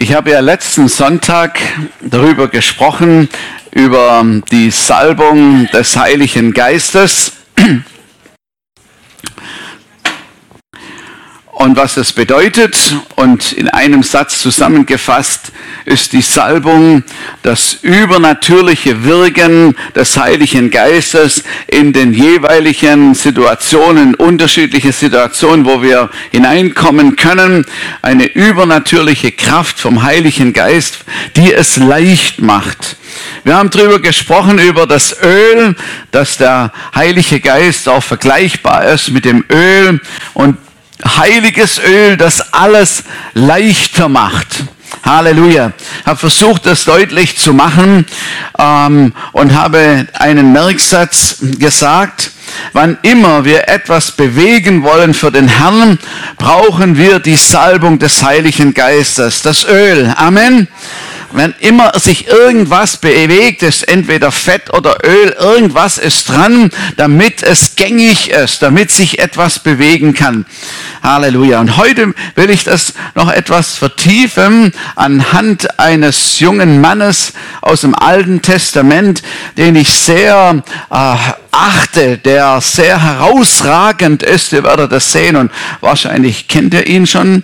Ich habe ja letzten Sonntag darüber gesprochen, über die Salbung des Heiligen Geistes. Und was das bedeutet. Und in einem Satz zusammengefasst ist die Salbung das übernatürliche Wirken des Heiligen Geistes in den jeweiligen Situationen, unterschiedliche Situationen, wo wir hineinkommen können. Eine übernatürliche Kraft vom Heiligen Geist, die es leicht macht. Wir haben darüber gesprochen, über das Öl, dass der Heilige Geist auch vergleichbar ist mit dem Öl und heiliges Öl, das alles leichter macht. Halleluja. Habe versucht, das deutlich zu machen ähm, und habe einen Merksatz gesagt. Wann immer wir etwas bewegen wollen für den Herrn, brauchen wir die Salbung des Heiligen Geistes, das Öl. Amen wenn immer sich irgendwas bewegt, ist entweder Fett oder Öl, irgendwas ist dran, damit es gängig ist, damit sich etwas bewegen kann. Halleluja. Und heute will ich das noch etwas vertiefen anhand eines jungen Mannes aus dem Alten Testament, den ich sehr äh, achte, der sehr herausragend ist. Ihr werdet das sehen und wahrscheinlich kennt ihr ihn schon,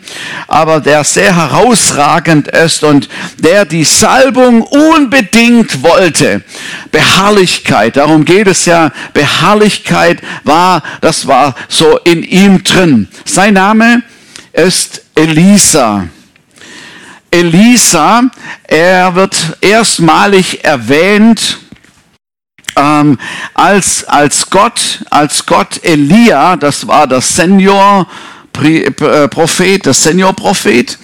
aber der sehr herausragend ist und der die Salbung unbedingt wollte. Beharrlichkeit, darum geht es ja. Beharrlichkeit war, das war so in ihm drin. Sein Name ist Elisa. Elisa, er wird erstmalig erwähnt ähm, als, als Gott, als Gott Elia, das war der Senior, äh, Prophet, der Senior-Prophet,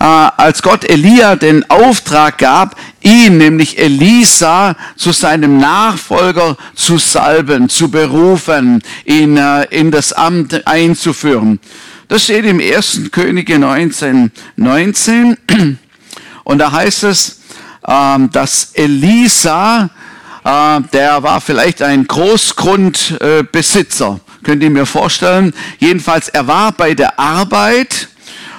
äh, als Gott Elia den Auftrag gab, ihn, nämlich Elisa, zu seinem Nachfolger zu salben, zu berufen, ihn äh, in das Amt einzuführen. Das steht im 1. Könige 19, 19. Und da heißt es, ähm, dass Elisa äh, der war vielleicht ein Großgrundbesitzer. Könnt ihr mir vorstellen? Jedenfalls, er war bei der Arbeit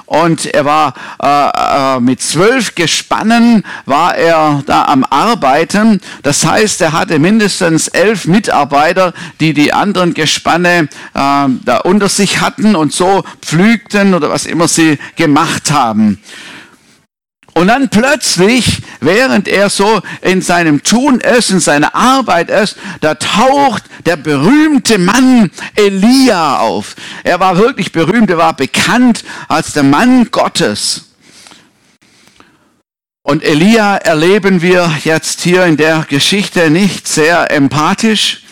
und er war äh, äh, mit zwölf Gespannen war er da am Arbeiten. Das heißt, er hatte mindestens elf Mitarbeiter, die die anderen Gespanne äh, da unter sich hatten und so pflügten oder was immer sie gemacht haben. Und dann plötzlich, während er so in seinem Tun ist, in seiner Arbeit ist, da taucht der berühmte Mann Elia auf. Er war wirklich berühmt, er war bekannt als der Mann Gottes. Und Elia erleben wir jetzt hier in der Geschichte nicht sehr empathisch.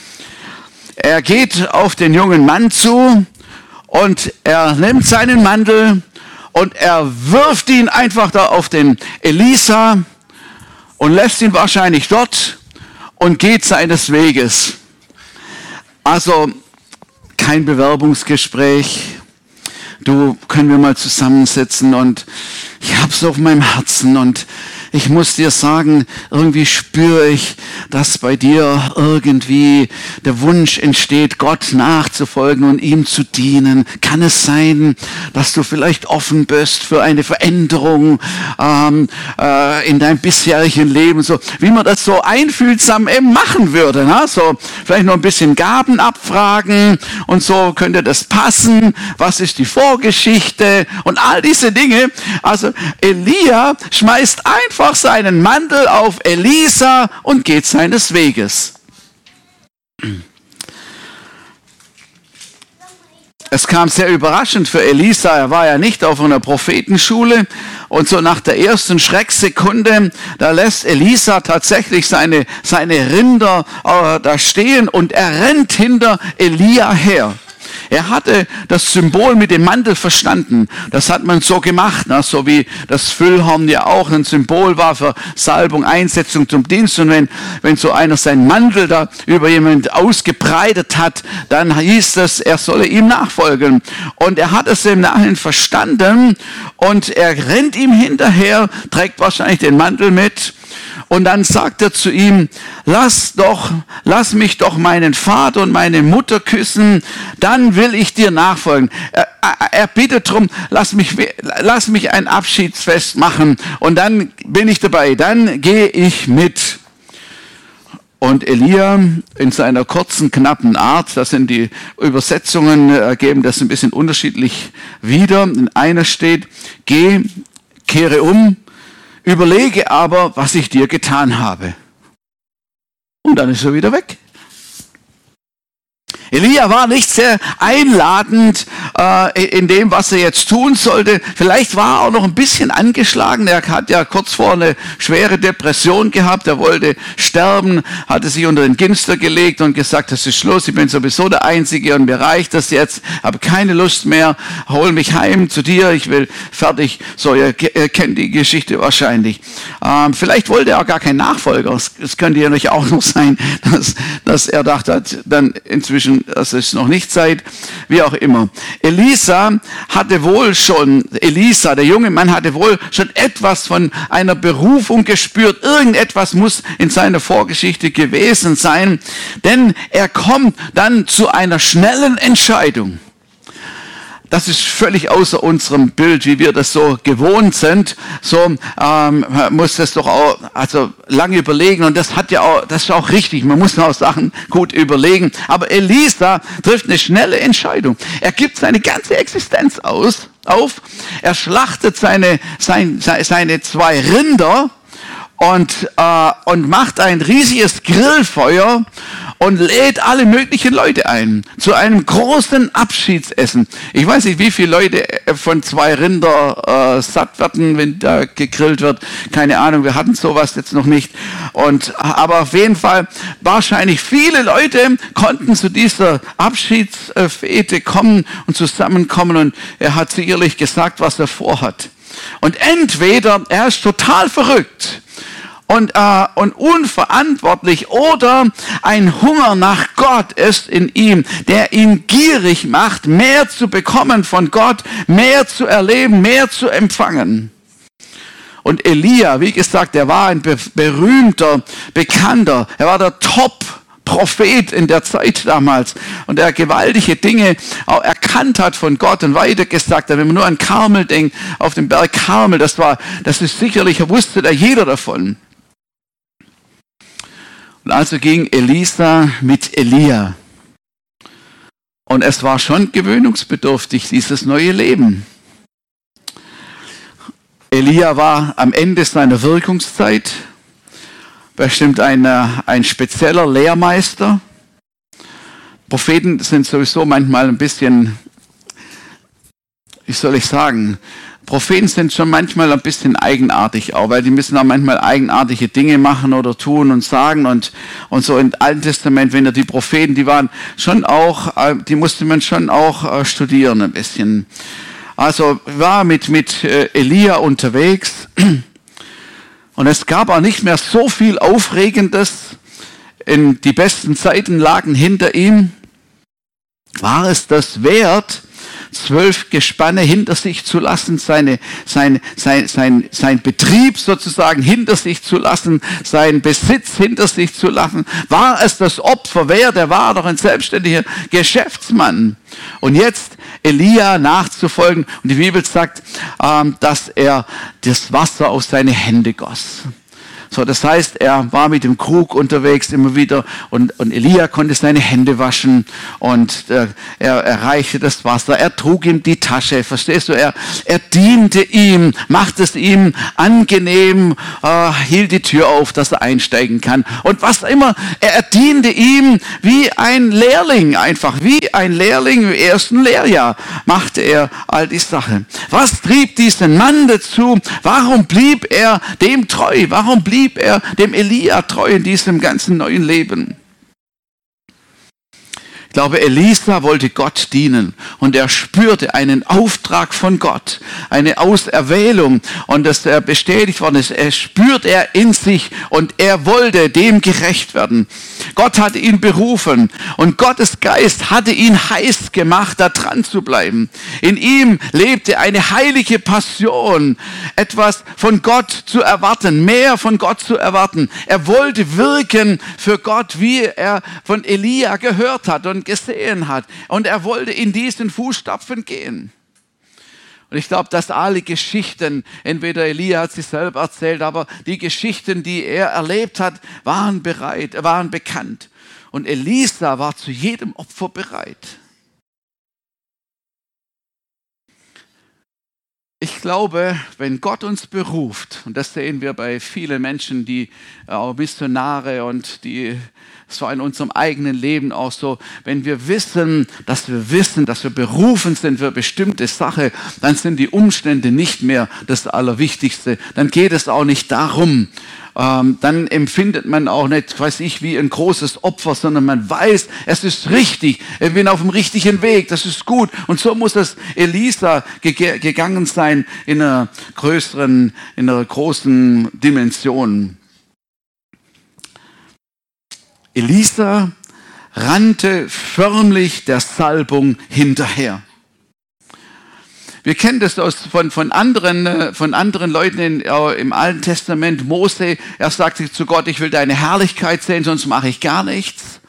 Er geht auf den jungen Mann zu und er nimmt seinen Mantel und er wirft ihn einfach da auf den Elisa und lässt ihn wahrscheinlich dort und geht seines Weges. Also kein Bewerbungsgespräch. Du können wir mal zusammensitzen und ich hab's auf meinem Herzen und ich muss dir sagen, irgendwie spüre ich, dass bei dir irgendwie der Wunsch entsteht, Gott nachzufolgen und ihm zu dienen. Kann es sein, dass du vielleicht offen bist für eine Veränderung ähm, äh, in deinem bisherigen Leben, so wie man das so einfühlsam eben machen würde. Ne? So vielleicht noch ein bisschen Gaben abfragen und so könnte das passen. Was ist die Vorgeschichte und all diese Dinge. Also Elia schmeißt einfach einfach seinen Mantel auf Elisa und geht seines Weges. Es kam sehr überraschend für Elisa. Er war ja nicht auf einer Prophetenschule. Und so nach der ersten Schrecksekunde, da lässt Elisa tatsächlich seine, seine Rinder äh, da stehen und er rennt hinter Elia her. Er hatte das Symbol mit dem Mantel verstanden. Das hat man so gemacht, ne? so wie das Füllhorn ja auch ein Symbol war für Salbung, Einsetzung zum Dienst. Und wenn, wenn so einer seinen Mantel da über jemand ausgebreitet hat, dann hieß es, er solle ihm nachfolgen. Und er hat es im Nachhinein verstanden und er rennt ihm hinterher, trägt wahrscheinlich den Mantel mit Und dann sagt er zu ihm, lass doch, lass mich doch meinen Vater und meine Mutter küssen, dann will ich dir nachfolgen. Er, er bittet drum, lass mich, lass mich ein Abschiedsfest machen und dann bin ich dabei, dann gehe ich mit. Und Elia in seiner kurzen, knappen Art, das sind die Übersetzungen, äh, geben das ein bisschen unterschiedlich wieder. In einer steht, geh, kehre um, überlege aber, was ich dir getan habe. Und dann ist er wieder weg. Elia war nicht sehr einladend äh, in dem, was er jetzt tun sollte. Vielleicht war er auch noch ein bisschen angeschlagen. Er hat ja kurz vor eine schwere Depression gehabt. Er wollte sterben, hatte sich unter den Ginster gelegt und gesagt, das ist Schluss, ich bin sowieso der Einzige und mir reicht das jetzt, habe keine Lust mehr, hol mich heim zu dir, ich will fertig. So, ihr, ihr kennt die Geschichte wahrscheinlich. Ähm, vielleicht wollte er auch gar keinen Nachfolger. Es könnte ja nicht auch noch sein, dass, dass er dachte, dann inzwischen das ist noch nicht Zeit, wie auch immer. Elisa hatte wohl schon, Elisa, der junge Mann, hatte wohl schon etwas von einer Berufung gespürt. Irgendetwas muss in seiner Vorgeschichte gewesen sein, denn er kommt dann zu einer schnellen Entscheidung das ist völlig außer unserem Bild, wie wir das so gewohnt sind. So ähm, muss das doch auch also lange überlegen und das hat ja auch, das ist auch richtig. Man muss auch Sachen gut überlegen. Aber Elisa trifft eine schnelle Entscheidung. Er gibt seine ganze Existenz aus auf. Er schlachtet seine sein, seine zwei Rinder und, äh, und macht ein riesiges Grillfeuer und lädt alle möglichen Leute ein zu einem großen Abschiedsessen. Ich weiß nicht, wie viele Leute äh, von zwei Rinder äh, satt werden, wenn da gegrillt wird. Keine Ahnung, wir hatten sowas jetzt noch nicht. Und, aber auf jeden Fall, wahrscheinlich viele Leute konnten zu dieser Abschiedsfete kommen und zusammenkommen und er hat sicherlich gesagt, was er vorhat. Und entweder er ist total verrückt und, äh, und unverantwortlich oder ein Hunger nach Gott ist in ihm, der ihn gierig macht, mehr zu bekommen von Gott, mehr zu erleben, mehr zu empfangen. Und Elia, wie gesagt, er war ein berühmter, bekannter, er war der Top Prophet in der Zeit damals und der gewaltige Dinge auch erkannt hat von Gott und weitergesagt hat. Wenn man nur an Karmel denkt, auf dem Berg Karmel, das war, das ist sicherlich, wusste da jeder davon. Und also ging Elisa mit Elia. Und es war schon gewöhnungsbedürftig, dieses neue Leben. Elia war am Ende seiner Wirkungszeit bestimmt ein, ein spezieller Lehrmeister. Propheten sind sowieso manchmal ein bisschen, wie soll ich sagen, Propheten sind schon manchmal ein bisschen eigenartig auch, weil die müssen auch manchmal eigenartige Dinge machen oder tun und sagen und, und so im Alten Testament, wenn ihr die Propheten, die waren schon auch, äh, die musste man schon auch äh, studieren ein bisschen. Also war mit, mit äh, Elia unterwegs und es gab auch nicht mehr so viel Aufregendes. In die besten Zeiten lagen hinter ihm. War es das wert, zwölf Gespanne hinter sich zu lassen, seine, sein, sein, sein, sein Betrieb sozusagen hinter sich zu lassen, seinen Besitz hinter sich zu lassen. War es das Opfer wert? Er war doch ein selbstständiger Geschäftsmann. Und jetzt Elia nachzufolgen. Und die Bibel sagt, ähm, dass er das Wasser auf seine Hände goss. So, das heißt, er war mit dem Krug unterwegs immer wieder und, und Elia konnte seine Hände waschen und äh, er erreichte das Wasser. Er trug ihm die Tasche, verstehst du? Er, er diente ihm, machte es ihm angenehm, äh, hielt die Tür auf, dass er einsteigen kann. Und was immer, er, er diente ihm wie ein Lehrling einfach, wie ein Lehrling im ersten Lehrjahr machte er all die Sachen. Was trieb diesen Mann dazu? Warum blieb er dem treu? Warum blieb blieb er dem Elia treu in diesem ganzen neuen Leben. Ich glaube, Elisa wollte Gott dienen und er spürte einen Auftrag von Gott, eine Auserwählung und dass er bestätigt worden ist. Er spürt er in sich und er wollte dem gerecht werden. Gott hatte ihn berufen und Gottes Geist hatte ihn heiß gemacht, da dran zu bleiben. In ihm lebte eine heilige Passion, etwas von Gott zu erwarten, mehr von Gott zu erwarten. Er wollte wirken für Gott, wie er von Elia gehört hat und gesehen hat. Und er wollte in diesen Fußstapfen gehen. Und ich glaube, dass alle Geschichten, entweder Elia hat sie selber erzählt, aber die Geschichten, die er erlebt hat, waren bereit, waren bekannt. Und Elisa war zu jedem Opfer bereit. Ich glaube, wenn Gott uns beruft, und das sehen wir bei vielen Menschen, die auch Missionare und die so in unserem eigenen Leben auch so, wenn wir wissen, dass wir wissen, dass wir berufen sind für bestimmte Sache, dann sind die Umstände nicht mehr das Allerwichtigste. Dann geht es auch nicht darum, ähm, dann empfindet man auch nicht, weiß ich, wie ein großes Opfer, sondern man weiß, es ist richtig, ich bin auf dem richtigen Weg, das ist gut. Und so muss es Elisa ge gegangen sein in einer größeren, in einer großen Dimension. Elisa rannte förmlich der Salbung hinterher. Wir kennen das aus, von, von, anderen, äh, von anderen Leuten in, äh, im Alten Testament. Mose, er sagte zu Gott, ich will deine Herrlichkeit sehen, sonst mache ich gar nichts.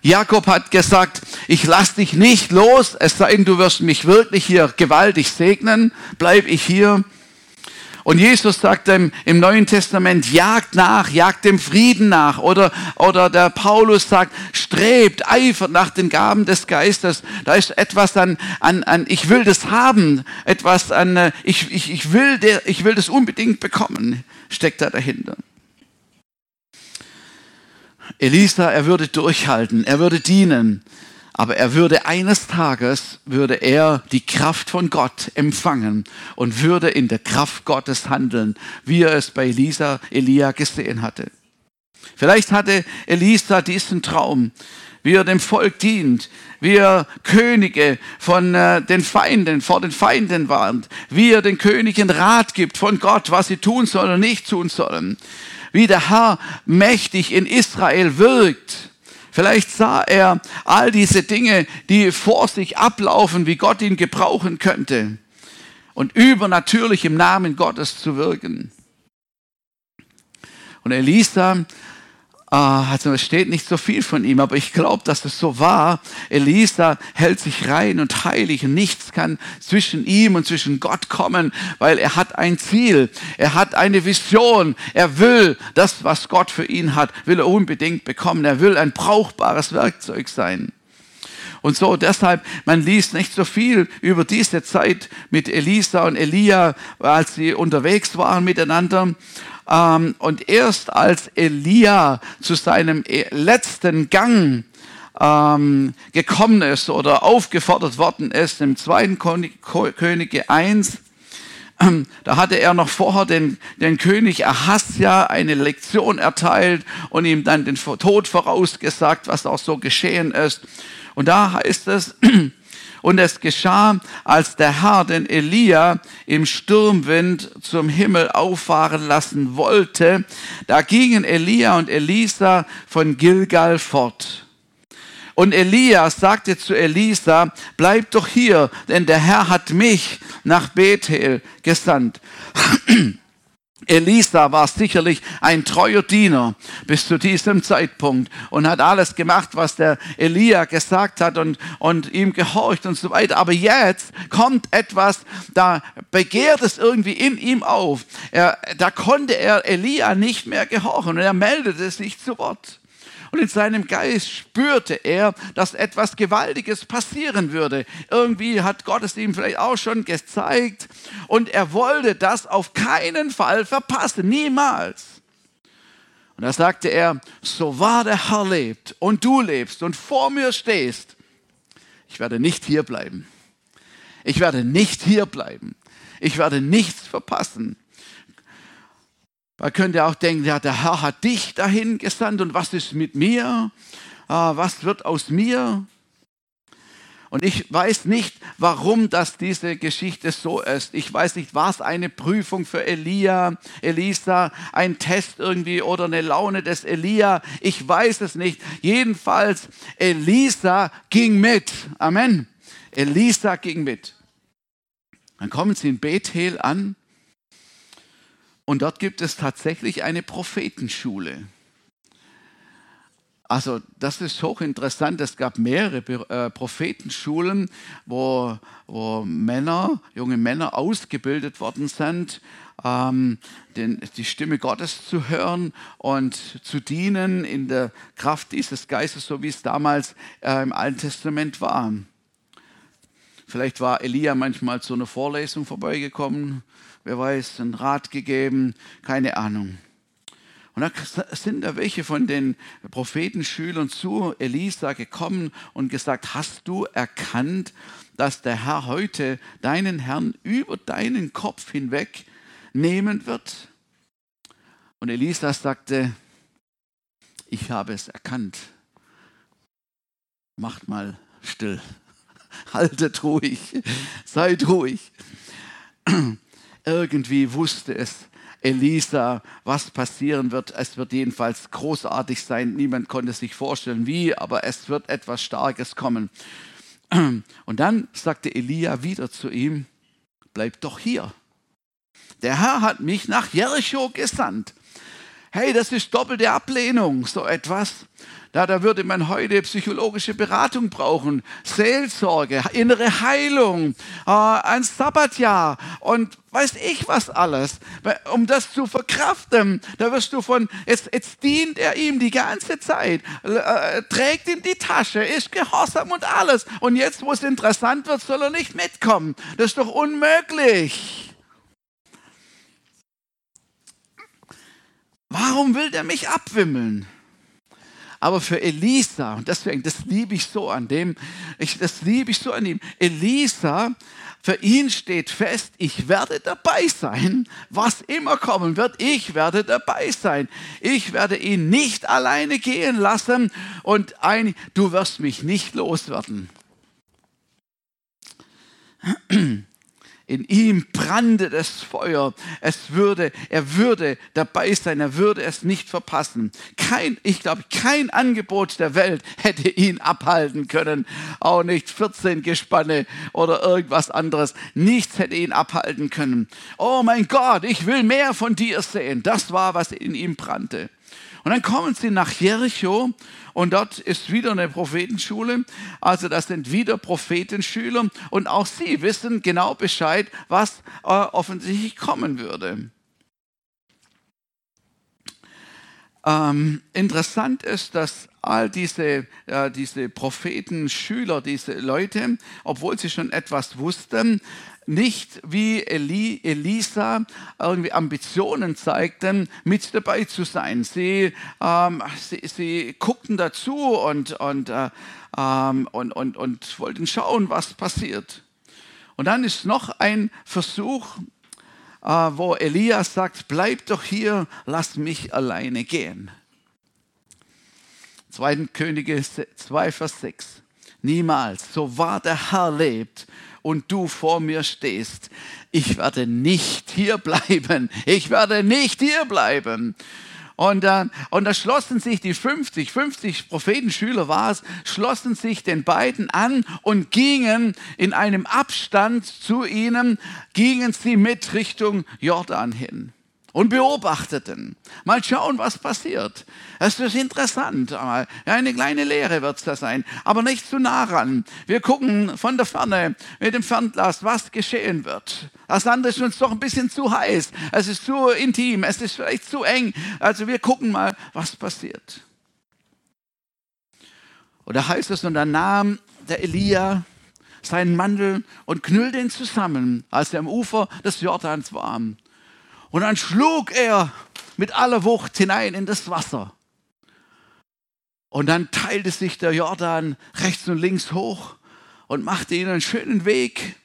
Jakob hat gesagt, ich lass dich nicht los, es sei denn, du wirst mich wirklich hier gewaltig segnen, bleib ich hier. Und Jesus sagt im, im Neuen Testament, jagt nach, jagt dem Frieden nach. Oder, oder der Paulus sagt, strebt, eifert nach den Gaben des Geistes. Da ist etwas an, an, an ich will das haben, etwas an, äh, ich, ich, ich, will der, ich will das unbedingt bekommen, steckt da dahinter. Elisa, er würde durchhalten, er würde dienen. Aber er würde eines Tages, würde er die Kraft von Gott empfangen und würde in der Kraft Gottes handeln, wie er es bei Elisa, Elia gesehen hatte. Vielleicht hatte Elisa diesen Traum, wie er dem Volk dient, wie er Könige von äh, den Feinden, vor den Feinden warnt, wie er den Königen Rat gibt von Gott, was sie tun sollen und nicht tun sollen, wie der Herr mächtig in Israel wirkt Vielleicht sah er all diese Dinge, die vor sich ablaufen, wie Gott ihn gebrauchen könnte und übernatürlich im Namen Gottes zu wirken. Und Elisa also es steht nicht so viel von ihm, aber ich glaube, dass es so war. Elisa hält sich rein und heilig nichts kann zwischen ihm und zwischen Gott kommen, weil er hat ein Ziel, er hat eine Vision, er will das, was Gott für ihn hat, will er unbedingt bekommen. Er will ein brauchbares Werkzeug sein. Und so deshalb, man liest nicht so viel über diese Zeit mit Elisa und Elia, als sie unterwegs waren miteinander. Ähm, und erst als Elia zu seinem e-, letzten Gang ähm, gekommen ist oder aufgefordert worden ist, im zweiten Könige 1, ähm, da hatte er noch vorher den, den König Ahasja eine Lektion erteilt und ihm dann den Tod vorausgesagt, was auch so geschehen ist. Und da heißt es, und es geschah, als der Herr den Elia im Sturmwind zum Himmel auffahren lassen wollte, da gingen Elia und Elisa von Gilgal fort. Und Elia sagte zu Elisa, bleib doch hier, denn der Herr hat mich nach Bethel gesandt. Elisa war sicherlich ein treuer Diener bis zu diesem Zeitpunkt und hat alles gemacht, was der Elia gesagt hat und, und ihm gehorcht und so weiter. Aber jetzt kommt etwas, da begehrt es irgendwie in ihm auf. Er, da konnte er Elia nicht mehr gehorchen und er meldete sich zu Wort. Und in seinem Geist spürte er, dass etwas Gewaltiges passieren würde. Irgendwie hat Gott es ihm vielleicht auch schon gezeigt. Und er wollte das auf keinen Fall verpassen. Niemals. Und da sagte er, so wahr der Herr lebt und du lebst und vor mir stehst, ich werde nicht hier bleiben. Ich werde nicht hier bleiben. Ich werde nichts verpassen. Man könnte auch denken, ja, der Herr hat dich dahin gesandt und was ist mit mir? ah, was wird aus mir? Und ich weiß nicht, warum das diese Geschichte so ist. Ich weiß nicht, war es eine Prüfung für Elia, Elisa, ein Test irgendwie oder eine Laune des Elia. Ich weiß es nicht. Jedenfalls, Elisa ging mit. Amen. Elisa ging mit. Dann kommen sie in Bethel an und dort gibt es tatsächlich eine Prophetenschule. Also das ist hochinteressant. Es gab mehrere äh, Prophetenschulen, wo, wo Männer, junge Männer ausgebildet worden sind, ähm, den, die Stimme Gottes zu hören und zu dienen in der Kraft dieses Geistes, so wie es damals äh, im Alten Testament war. Vielleicht war Elia manchmal zu einer Vorlesung vorbeigekommen, wer weiß, einen Rat gegeben, keine Ahnung. Und da sind da welche von den Prophetenschülern zu Elisa gekommen und gesagt, hast du erkannt, dass der Herr heute deinen Herrn über deinen Kopf hinweg nehmen wird? Und Elisa sagte, ich habe es erkannt. Macht mal still. Haltet ruhig. Seid ruhig. Irgendwie wusste es Elisa, was passieren wird. Es wird jedenfalls großartig sein. Niemand konnte sich vorstellen, wie, aber es wird etwas Starkes kommen. Und dann sagte Elia wieder zu ihm, bleib doch hier. Der Herr hat mich nach Jericho gesandt. Hey, das ist doppelte Ablehnung, so etwas. Da, da würde man heute psychologische Beratung brauchen, Seelsorge, innere Heilung, äh, ein Sabbatjahr und weiß ich was alles. Um das zu verkraften, da wirst du von, jetzt, jetzt dient er ihm die ganze Zeit, äh, trägt in die Tasche, ist gehorsam und alles. Und jetzt, wo es interessant wird, soll er nicht mitkommen. Das ist doch unmöglich. Warum will der mich abwimmeln? Aber für Elisa, und deswegen, das liebe ich so an dem, ich, das liebe ich so an ihm. Elisa, für ihn steht fest, ich werde dabei sein, was immer kommen wird, ich werde dabei sein. Ich werde ihn nicht alleine gehen lassen und ein, du wirst mich nicht loswerden. In ihm brannte das Feuer. Es würde, er würde dabei sein, er würde es nicht verpassen. Kein, ich glaube, kein Angebot der Welt hätte ihn abhalten können. Auch nicht 14 Gespanne oder irgendwas anderes. Nichts hätte ihn abhalten können. Oh mein Gott, ich will mehr von dir sehen. Das war, was in ihm brannte. Und dann kommen sie nach Jericho und dort ist wieder eine Prophetenschule. Also das sind wieder Prophetenschüler und auch sie wissen genau Bescheid, was äh, offensichtlich kommen würde. Ähm, interessant ist, dass all diese, äh, diese Propheten, Schüler, diese Leute, obwohl sie schon etwas wussten, nicht wie Eli, Elisa irgendwie Ambitionen zeigten, mit dabei zu sein. Sie, ähm, sie, sie, guckten dazu und, und, äh, ähm, und, und, und wollten schauen, was passiert. Und dann ist noch ein Versuch, äh, wo Elias sagt, bleib doch hier, lass mich alleine gehen. 2. Könige 2, Vers 6. Niemals, so wahr der Herr lebt und du vor mir stehst, ich werde nicht hier bleiben. Ich werde nicht hier bleiben. Und, äh, und da schlossen sich die 50, 50 Prophetenschüler war es, schlossen sich den beiden an und gingen in einem Abstand zu ihnen, gingen sie mit Richtung Jordan hin und beobachteten. Mal schauen, was passiert. Es ist interessant. Eine kleine Lehre wird es da sein, aber nicht zu nah ran. Wir gucken von der Ferne mit dem Fernglas, was geschehen wird. Das andere ist uns doch ein bisschen zu heiß. Es ist zu intim. Es ist vielleicht zu eng. Also wir gucken mal, was passiert. Und da heißt es, und dann nahm der Elia seinen Mantel und knüllte ihn zusammen, als er am Ufer des Jordans war. Und dann schlug er mit aller Wucht hinein in das Wasser. Und dann teilte sich der Jordan rechts und links hoch und machte ihnen einen schönen Weg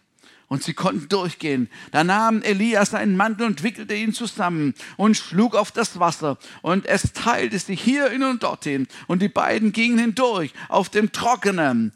Und sie konnten durchgehen. Da nahm Elia seinen Mantel und wickelte ihn zusammen und schlug auf das Wasser. Und es teilte sich hierhin und dorthin. Und die beiden gingen hindurch auf dem Trockenen.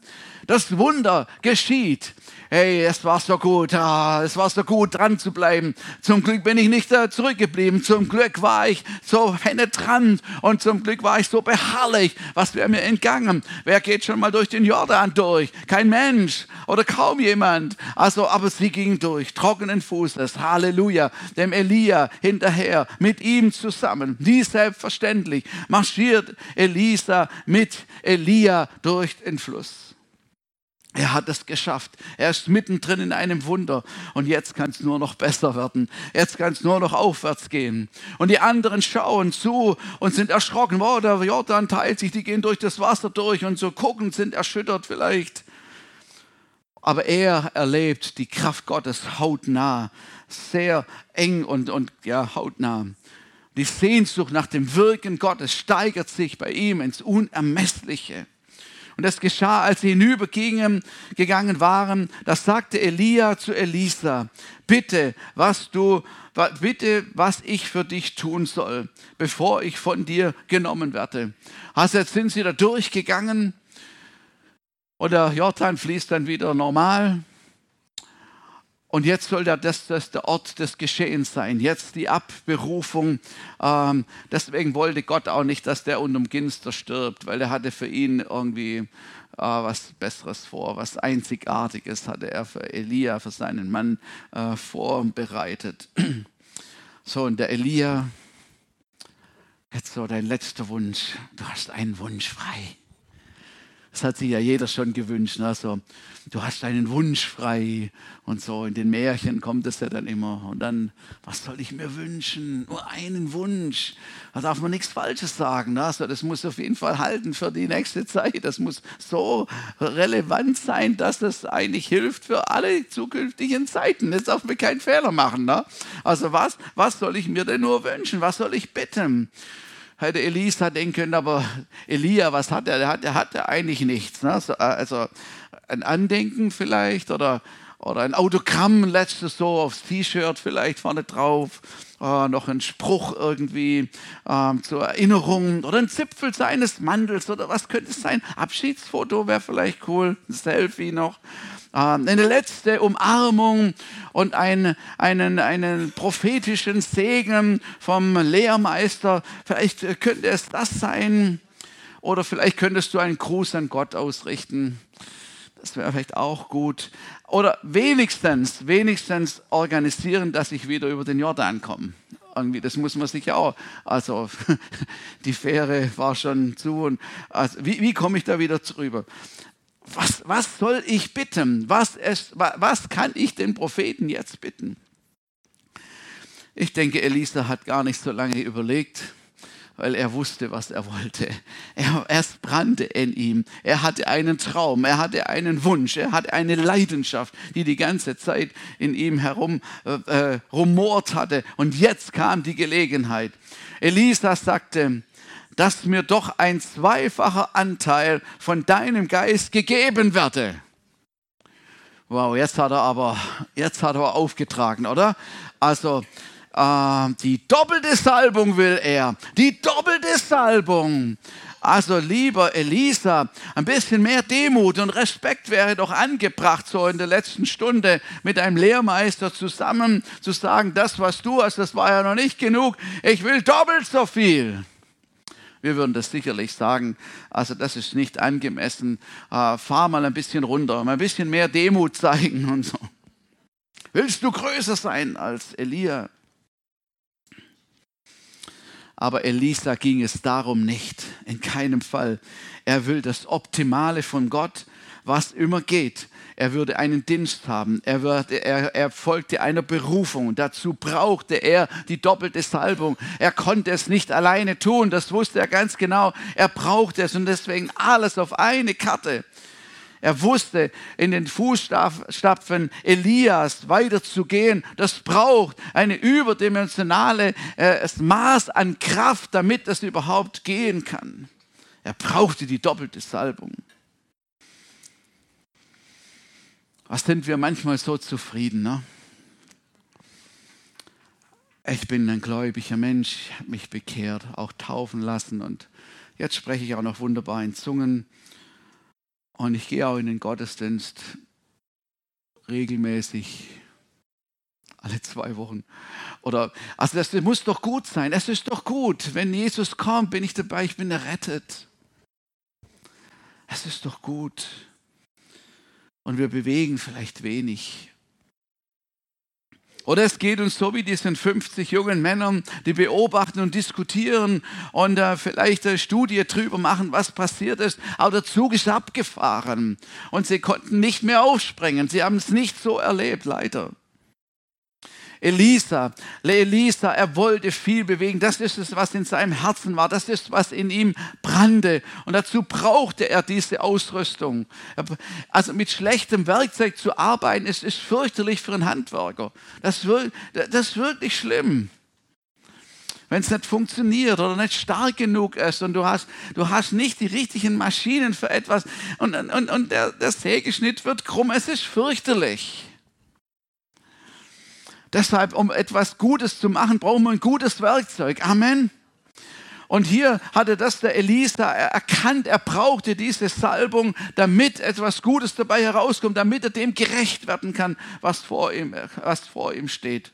Das Wunder geschieht hey, es war so gut, ah, es war so gut dran zu bleiben. Zum Glück bin ich nicht äh, zurückgeblieben. Zum Glück war ich so penetrant und zum Glück war ich so beharrlich. Was wäre mir entgangen? Wer geht schon mal durch den Jordan durch? Kein Mensch oder kaum jemand. Also, aber sie ging durch, trockenen Fußes. Halleluja. Dem Elia hinterher, mit ihm zusammen. Wie selbstverständlich marschiert Elisa mit Elia durch den Fluss. Er hat es geschafft. Er ist mittendrin in einem Wunder. Und jetzt kann es nur noch besser werden. Jetzt kann es nur noch aufwärts gehen. Und die anderen schauen zu und sind erschrocken. Wow, der Jordan teilt sich, die gehen durch das Wasser durch und so gucken, sind erschüttert vielleicht. Aber er erlebt die Kraft Gottes hautnah, sehr eng und, und ja, hautnah. Die Sehnsucht nach dem Wirken Gottes steigert sich bei ihm ins Unermessliche. Und das geschah, als sie hinübergingen, gegangen waren. Das sagte Elia zu Elisa, bitte, was du, bitte, was ich für dich tun soll, bevor ich von dir genommen werde. Also jetzt sind sie da durchgegangen und der Jordan fließt dann wieder normal. Und jetzt soll das, das der Ort des Geschehens sein. Jetzt die Abberufung. Ähm, deswegen wollte Gott auch nicht, dass der unterm Ginster stirbt, weil er hatte für ihn irgendwie äh, was Besseres vor, was Einzigartiges hatte er für Elia, für seinen Mann äh, vorbereitet. So, und der Elia, jetzt so dein letzter Wunsch. Du hast einen Wunsch frei. Das hat sich ja jeder schon gewünscht. Also, du hast einen Wunsch frei und so. In den Märchen kommt es ja dann immer. Und dann, was soll ich mir wünschen? Nur einen Wunsch. Da darf man nichts Falsches sagen. Ne? Das muss auf jeden Fall halten für die nächste Zeit. Das muss so relevant sein, dass es eigentlich hilft für alle zukünftigen Zeiten. Jetzt darf man keinen Fehler machen. Ne? Also, was, was soll ich mir denn nur wünschen? Was soll ich bitten? Hätte Elisa denken können, aber Elia, was hat er? Der hatte, hatte eigentlich nichts. Ne? Äh, also ein Andenken vielleicht oder, oder ein Autogramm, letztes so aufs T-Shirt vielleicht vorne drauf. Äh, noch ein Spruch irgendwie äh, zur Erinnerung oder ein Zipfel seines Mantels oder was könnte es sein? Abschiedsfoto wäre vielleicht cool, ein Selfie noch. Ähm, eine letzte Umarmung und ein, einen, einen prophetischen Segen vom Lehrmeister. Vielleicht könnte es das sein. Oder vielleicht könntest du einen Gruß an Gott ausrichten. Das wäre vielleicht auch gut. Oder wenigstens, wenigstens organisieren, dass ich wieder über den Jordan komme. Irgendwie, das muss man sich auch. Also die Fähre war schon zu. Und also, wie, wie komme ich da wieder drüber? was, was soll ich bitten? Was, ist, was kann ich den Propheten jetzt bitten? Ich denke, Elisa hat gar nicht so lange überlegt, weil er wusste, was er wollte. Er, es brannte in ihm. Er hatte einen Traum, er hatte einen Wunsch, er hatte eine Leidenschaft, die die ganze Zeit in ihm herum äh, äh rumort hatte. Und jetzt kam die Gelegenheit. Elisa sagte, dass mir doch ein zweifacher Anteil von deinem Geist gegeben werde. Wow, jetzt hat er aber, jetzt hat er aufgetragen, oder? Also, äh, die doppelte Salbung will er. Die doppelte Salbung. Also lieber Elisa, ein bisschen mehr Demut und Respekt wäre doch angebracht, so in der letzten Stunde mit einem Lehrmeister zusammen zu sagen, das, was du hast, das war ja noch nicht genug. Ich will doppelt so viel. Wir würden das sicherlich sagen. Also das ist nicht angemessen. Äh, fahr mal ein bisschen runter, mal ein bisschen mehr Demut zeigen und so. Willst du größer sein als Elia? Aber Elisa ging es darum nicht, in keinem Fall. Er will das Optimale von Gott, was immer geht er würde einen Dienst haben, er, würde, er, er folgte einer Berufung. Dazu brauchte er die doppelte Salbung. Er konnte es nicht alleine tun, das wusste er ganz genau. Er brauchte es und deswegen alles auf eine Karte. Er wusste, in den Fußstapfen Elias weiterzugehen. Das braucht eine überdimensionale äh, Maß an Kraft, damit das überhaupt gehen kann. Er brauchte die doppelte Salbung. Was sind wir manchmal so zufrieden, ne? Ich bin ein gläubiger Mensch, habe mich bekehrt, auch taufen lassen und jetzt spreche ich auch noch wunderbar in Zungen und ich gehe auch in den Gottesdienst regelmäßig alle zwei Wochen. Oder, also das muss doch gut sein. Es ist doch gut. Wenn Jesus kommt, bin ich dabei, ich bin errettet. Es ist doch gut. Und wir bewegen vielleicht wenig. Oder es geht uns so wie diesen 50 jungen Männern, die beobachten und diskutieren und äh, vielleicht eine Studie drüber machen, was passiert ist. Aber der Zug ist abgefahren und sie konnten nicht mehr aufspringen. Sie haben es nicht so erlebt, leider. Elisa, Elisa, er wollte viel bewegen. Das ist es, was in seinem Herzen war. Das ist, was in ihm brannte. Und dazu brauchte er diese Ausrüstung. Also mit schlechtem Werkzeug zu arbeiten, ist, ist fürchterlich für einen Handwerker. Das, das ist wirklich schlimm wenn es nicht funktioniert oder nicht stark genug ist und du hast, du hast nicht die richtigen Maschinen für etwas und, und, und der, der Sägeschnitt wird krumm, es ist fürchterlich. Deshalb, um etwas Gutes zu machen, brauchen wir ein gutes Werkzeug. Amen. Und hier hatte das der Elisa erkannt, er brauchte diese Salbung, damit etwas Gutes dabei herauskommt, damit er dem gerecht werden kann, was vor ihm, was vor ihm steht.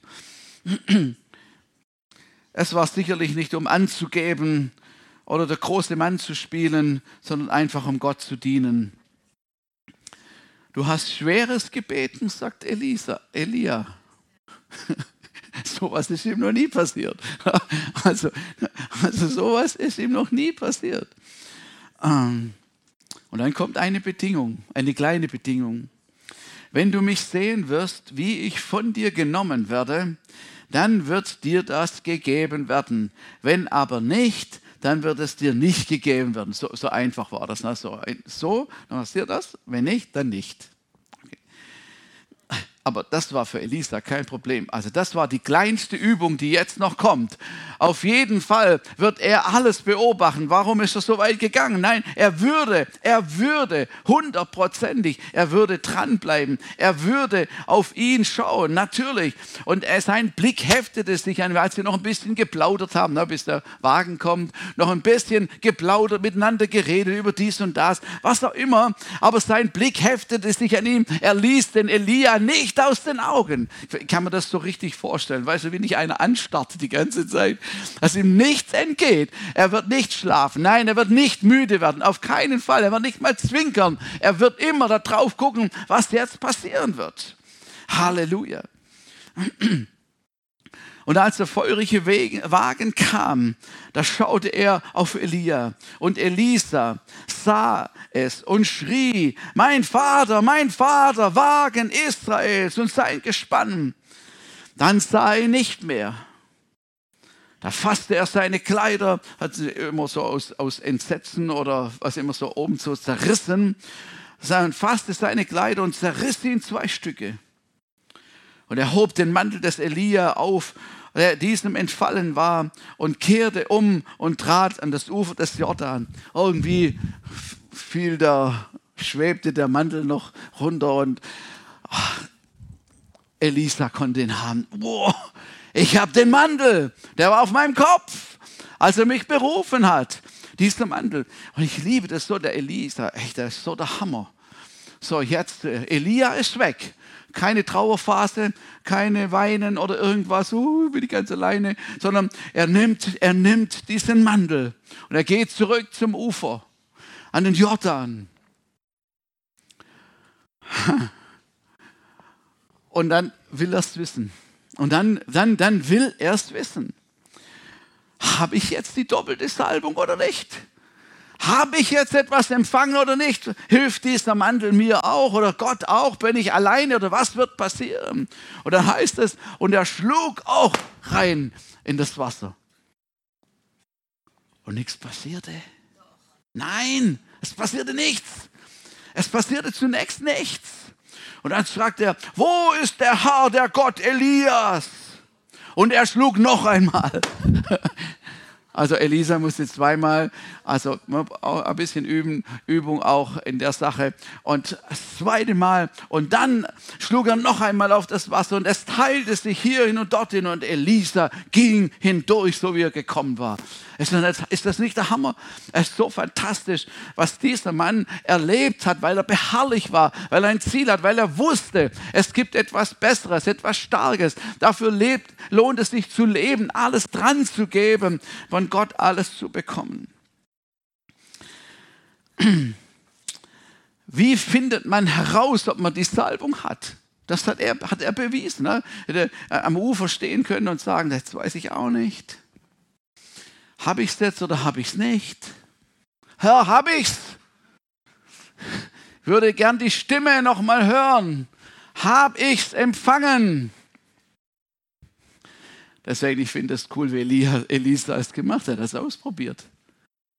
Es war sicherlich nicht, um anzugeben oder der große Mann zu spielen, sondern einfach um Gott zu dienen. Du hast schweres gebeten, sagt Elisa, Elia. sowas ist ihm noch nie passiert. Also, also sowas ist ihm noch nie passiert. Ähm, und dann kommt eine Bedingung, eine kleine Bedingung. Wenn du mich sehen wirst, wie ich von dir genommen werde, dann wird dir das gegeben werden. Wenn aber nicht, dann wird es dir nicht gegeben werden. So, so einfach war das. Ne? So, so, dann passiert das. Wenn nicht, dann nicht. Aber das war für Elisa kein Problem. Also das war die kleinste Übung, die jetzt noch kommt. Auf jeden Fall wird er alles beobachten. Warum ist er so weit gegangen? Nein, er würde, er würde hundertprozentig, er würde dranbleiben. Er würde auf ihn schauen, natürlich. Und er, sein Blick heftete sich an, als sie noch ein bisschen geplaudert haben, ne, bis der Wagen kommt, noch ein bisschen geplaudert, miteinander geredet über dies und das, was auch immer. Aber sein Blick heftete sich an ihm. Er ließ den Elia nicht nicht aus den Augen. Kann mir das so richtig vorstellen. Weißt du, wie nicht einer anstarrt die ganze Zeit, dass ihm nichts entgeht. Er wird nicht schlafen. Nein, er wird nicht müde werden. Auf keinen Fall. Er wird nicht mal zwinkern. Er wird immer darauf gucken, was jetzt passieren wird. Halleluja. Und als der feurige Wagen kam, da schaute er auf Elia. Und Elisa sah es und schrie, mein Vater, mein Vater, Wagen Israels und sein Gespann. Dann sah er nicht mehr. Da fasste er seine Kleider, hat sie immer so aus, aus Entsetzen oder was immer so oben so zerrissen, und fasste seine Kleider und zerriss sie in zwei Stücke. Und er hob den Mantel des Elia auf, der diesem entfallen war, und kehrte um und trat an das Ufer des Jordan. Irgendwie fiel da, schwebte der Mantel noch runter und ach, Elisa konnte ihn haben. Boah, ich habe den Mantel, der war auf meinem Kopf, als er mich berufen hat. Dieser Mantel. Und ich liebe das so, der Elisa, echt, der ist so der Hammer. So, jetzt, äh, Elia ist weg keine Trauerphase, keine Weinen oder irgendwas, uh, bin ich ganz alleine, sondern er nimmt, er nimmt diesen Mantel und er geht zurück zum Ufer, an den Jordan. Und dann will er es wissen. Und dann, dann, dann will er es wissen. Habe ich jetzt die doppelte Salbung oder nicht? Habe ich jetzt etwas empfangen oder nicht? Hilft dieser Mantel mir auch oder Gott auch? Bin ich alleine oder was wird passieren? Und dann heißt es, und er schlug auch rein in das Wasser. Und nichts passierte. Nein, es passierte nichts. Es passierte zunächst nichts. Und dann fragt er, wo ist der Herr, der Gott Elias? Und er schlug noch einmal. Also Elisa musste zweimal, also auch ein bisschen üben, Übung auch in der Sache. Und das zweite Mal. Und dann schlug er noch einmal auf das Wasser und es teilte sich hierhin und dorthin und Elisa ging hindurch, so wie er gekommen war. Ist das nicht der Hammer? Es ist so fantastisch, was dieser Mann erlebt hat, weil er beharrlich war, weil er ein Ziel hat, weil er wusste, es gibt etwas Besseres, etwas Starkes. Dafür lebt, lohnt es sich zu leben, alles dran zu geben, von Gott alles zu bekommen. Wie findet man heraus, ob man die Salbung hat? Das hat er, hat er bewiesen. Ne? Hätte am Ufer stehen können und sagen, das weiß ich auch nicht. Habe ich es jetzt oder habe ich es nicht? Herr, habe ich es? Würde gern die Stimme noch mal hören. Habe ich es empfangen? Deswegen, ich finde es cool, wie Elisa es gemacht hat, das ausprobiert.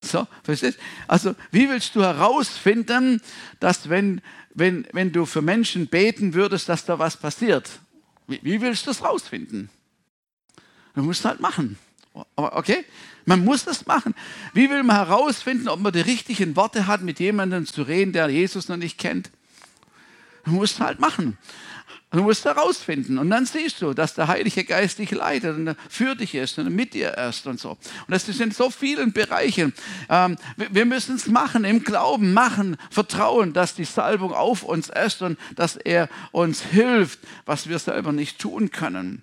So, verstehst Also, wie willst du herausfinden, dass wenn, wenn, wenn du für Menschen beten würdest, dass da was passiert? Wie, wie willst du das rausfinden? Du musst halt machen. Okay? Man muss das machen. Wie will man herausfinden, ob man die richtigen Worte hat, mit jemandem zu reden, der Jesus noch nicht kennt? Du musst halt machen. Du musst herausfinden. Und dann siehst du, dass der Heilige Geist dich leitet und für dich ist und mit dir ist und so. Und das ist in so vielen Bereichen. Ähm, wir müssen es machen, im Glauben machen, vertrauen, dass die Salbung auf uns ist und dass er uns hilft, was wir selber nicht tun können.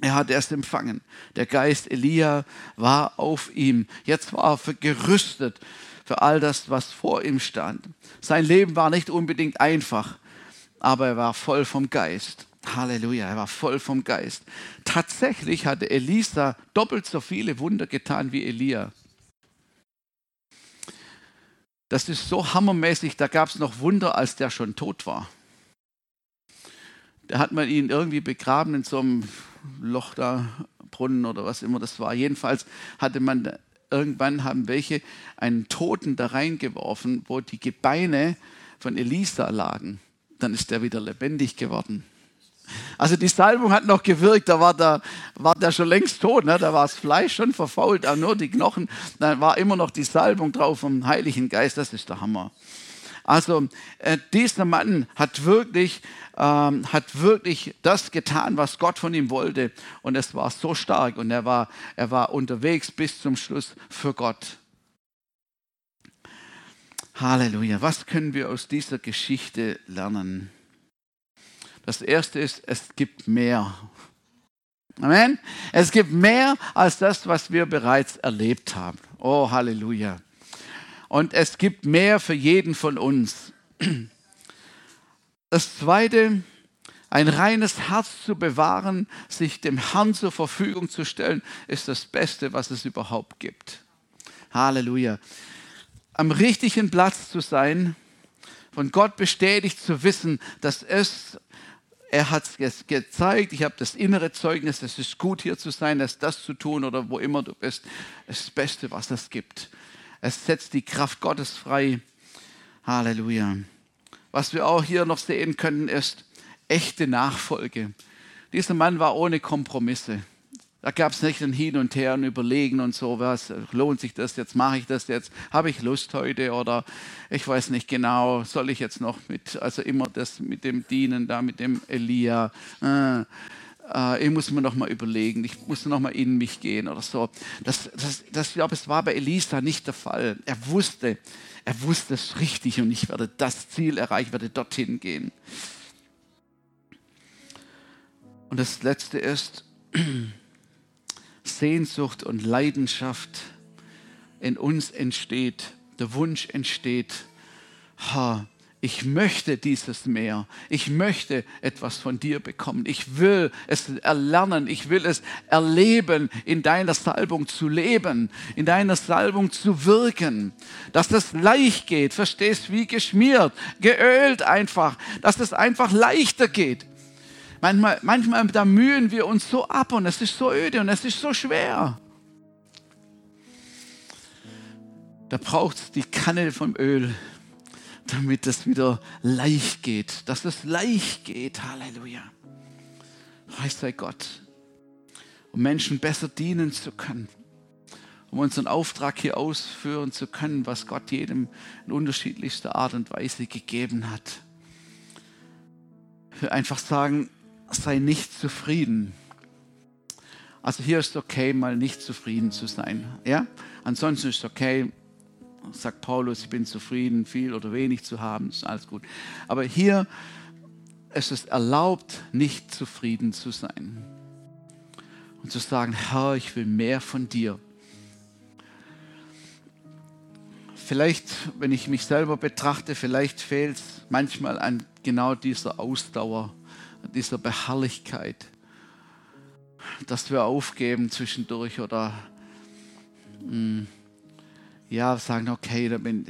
Er hat erst empfangen. Der Geist Elia war auf ihm. Jetzt war er gerüstet für all das, was vor ihm stand. Sein Leben war nicht unbedingt einfach, aber er war voll vom Geist. Halleluja, er war voll vom Geist. Tatsächlich hatte Elisa doppelt so viele Wunder getan wie Elia. Das ist so hammermäßig, da gab es noch Wunder, als der schon tot war. Da hat man ihn irgendwie begraben in so einem Loch da, Brunnen oder was immer das war. Jedenfalls hatte man irgendwann haben welche einen Toten da reingeworfen, wo die Gebeine von Elisa lagen. Dann ist der wieder lebendig geworden. Also die Salbung hat noch gewirkt, da war der, war der schon längst tot, ne? da war das Fleisch schon verfault, auch nur die Knochen, da war immer noch die Salbung drauf vom Heiligen Geist, das ist der Hammer. Also äh, dieser Mann hat wirklich, ähm, hat wirklich das getan, was Gott von ihm wollte. Und es war so stark und er war, er war unterwegs bis zum Schluss für Gott. Halleluja. Was können wir aus dieser Geschichte lernen? Das erste ist, es gibt mehr. Amen. Es gibt mehr als das, was wir bereits erlebt haben. Oh, Halleluja und es gibt mehr für jeden von uns. Das Zweite, ein reines Herz zu bewahren, sich dem Herrn zur Verfügung zu stellen, ist das Beste, was es überhaupt gibt. Halleluja. Am richtigen Platz zu sein, von Gott bestätigt zu wissen, dass es er hat es gezeigt, ich habe das innere Zeugnis, es ist gut hier zu sein, das, das zu tun oder wo immer du bist. Ist das Beste, was es gibt. Es setzt die Kraft Gottes frei. Halleluja. Was wir auch hier noch sehen können, ist echte Nachfolge. Dieser Mann war ohne Kompromisse. Da gab es nicht ein Hin und Her und Überlegen und so, was lohnt sich das jetzt, mache ich das jetzt, habe ich Lust heute oder ich weiß nicht genau, soll ich jetzt noch mit, also immer das mit dem Dienen da, mit dem Elia. Äh, äh, ich muss mir noch mal überlegen, ich muss noch mal in mich gehen oder so. Das, das, das, glaube, es war bei Elisa nicht der Fall. Er wusste, er wusste es richtig und ich werde das Ziel erreichen, werde dorthin gehen. Und das Letzte ist Sehnsucht und Leidenschaft in uns entsteht, der Wunsch entsteht, ha, ich möchte dieses Meer. Ich möchte etwas von dir bekommen. Ich will es erlernen. Ich will es erleben, in deiner Salbung zu leben, in deiner Salbung zu wirken. Dass das leicht geht, verstehst, wie geschmiert, geölt einfach, dass das einfach leichter geht. Manchmal, manchmal da mühen wir uns so ab und es ist so öde und es ist so schwer. Da braucht es die Kanne vom Öl damit es wieder leicht geht, dass es leicht geht. Halleluja. Preis sei Gott. Um Menschen besser dienen zu können. um unseren Auftrag hier ausführen zu können, was Gott jedem in unterschiedlichster Art und Weise gegeben hat. Ich will einfach sagen, sei nicht zufrieden. Also hier ist okay, mal nicht zufrieden zu sein. Ja? Ansonsten ist es okay, sagt Paulus, ich bin zufrieden, viel oder wenig zu haben, ist alles gut. Aber hier ist es erlaubt, nicht zufrieden zu sein. Und zu sagen, Herr, ich will mehr von dir. Vielleicht, wenn ich mich selber betrachte, vielleicht fehlt es manchmal an genau dieser Ausdauer, dieser Beharrlichkeit, dass wir aufgeben zwischendurch oder mh, hm, ja, sagen, okay, dann, bin,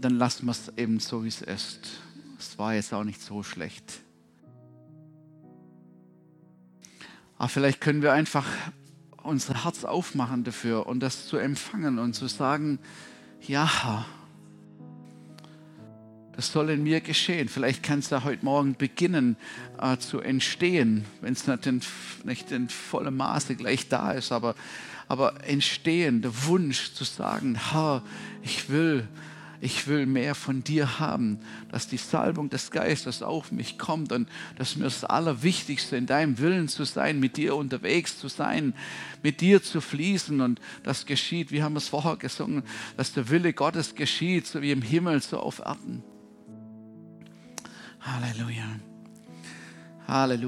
dann lassen wir es eben so, wie es ist. Es war jetzt auch nicht so schlecht. Aber vielleicht können wir einfach unser Herz aufmachen dafür und das zu empfangen und zu sagen, ja, das soll in mir geschehen. Vielleicht kann es ja heute Morgen beginnen äh, zu entstehen, wenn es nicht in, nicht in vollem Maße gleich da ist, aber, aber entstehen, der Wunsch zu sagen, Herr, ich will ich will mehr von dir haben, dass die Salbung des Geistes auf mich kommt und dass mir das Allerwichtigste in deinem Willen zu sein, mit dir unterwegs zu sein, mit dir zu fließen und das geschieht, wie haben wir es vorher gesungen, dass der Wille Gottes geschieht, so wie im Himmel, so auf Erden. Halleluja. Halleluja.